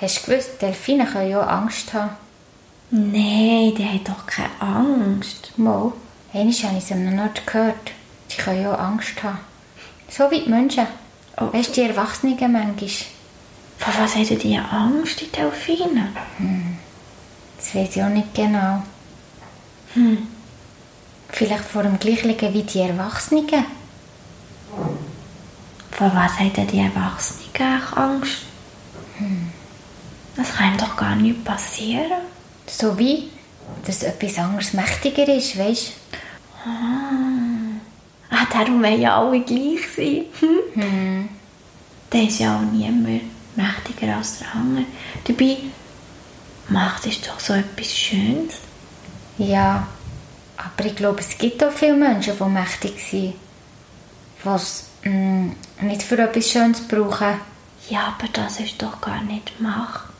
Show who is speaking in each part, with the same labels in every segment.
Speaker 1: Hast du gewusst, Delfine können ja Angst haben?
Speaker 2: Nein, die haben doch keine Angst.
Speaker 1: Mal. Einmal habe ich es einem Ort gehört. Die können ja Angst haben. So wie die Menschen.
Speaker 2: Oh.
Speaker 1: Weißt du, die Erwachsenen manchmal.
Speaker 2: Vor was haben die Angst, die Delfine?
Speaker 1: Das weiß ich auch nicht genau. Vielleicht vor dem Gleichen wie die Erwachsenen.
Speaker 2: Vor was haben die Erwachsenen Angst? Das kann doch gar nicht passieren.
Speaker 1: So wie, dass etwas anderes mächtiger ist, weißt
Speaker 2: Ah, darum wollen ja alle gleich sein. Hm. Da ist ja auch niemand mächtiger als der andere. Dabei, Macht ist doch so etwas Schönes.
Speaker 1: Ja, aber ich glaube, es gibt auch viele Menschen, die mächtig sind, was mm, nicht für etwas Schönes brauchen.
Speaker 2: Ja, aber das ist doch gar nicht Macht.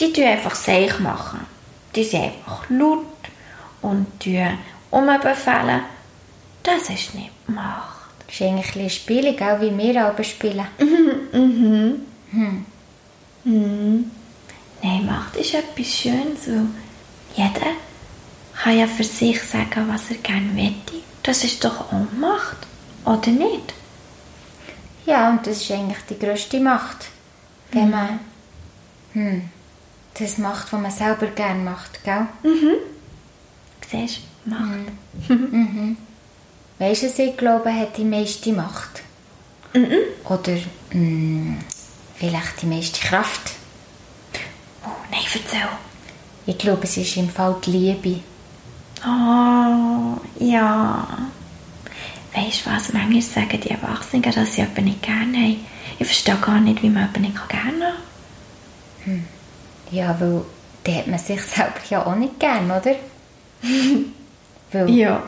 Speaker 2: Die tun einfach Seich machen. Die sind einfach laut und tun umbefehlen. Das ist nicht Macht.
Speaker 1: Das ist eigentlich ein Spielung, auch wie wir aber spielen.
Speaker 2: Nein, Macht ist etwas Schönes, weil jeder kann ja für sich sagen, was er gerne möchte. Das ist doch auch Macht, oder nicht?
Speaker 1: Ja, und das ist eigentlich die grösste Macht. Wenn man hm, das macht, was man selber gerne macht, gell?
Speaker 2: Siehst du, Macht.
Speaker 1: Weißt du, was ich glaube, hat die meiste Macht? Oder mm, vielleicht die meiste Kraft?
Speaker 2: Oh, nein, erzähl.
Speaker 1: Ich glaube, es ist im Fall die Liebe.
Speaker 2: Oh, ja. Weißt du was? Manchmal sagen die Erwachsenen, dass sie jemanden nicht gerne haben. Ich verstehe gar nicht, wie man jemanden nicht gerne haben
Speaker 1: Ja, weil dann hat man sich selber ja auch nicht gern, oder? weil
Speaker 2: Ja.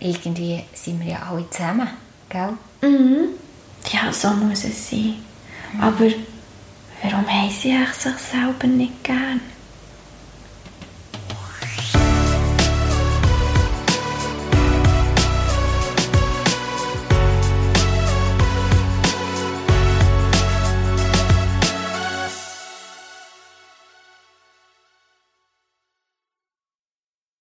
Speaker 1: irgendwie sind wir ja alle zusammen, gell?
Speaker 2: Mhm. Ja, so muss es sein. Aber warum haben sie sich selber nicht gern?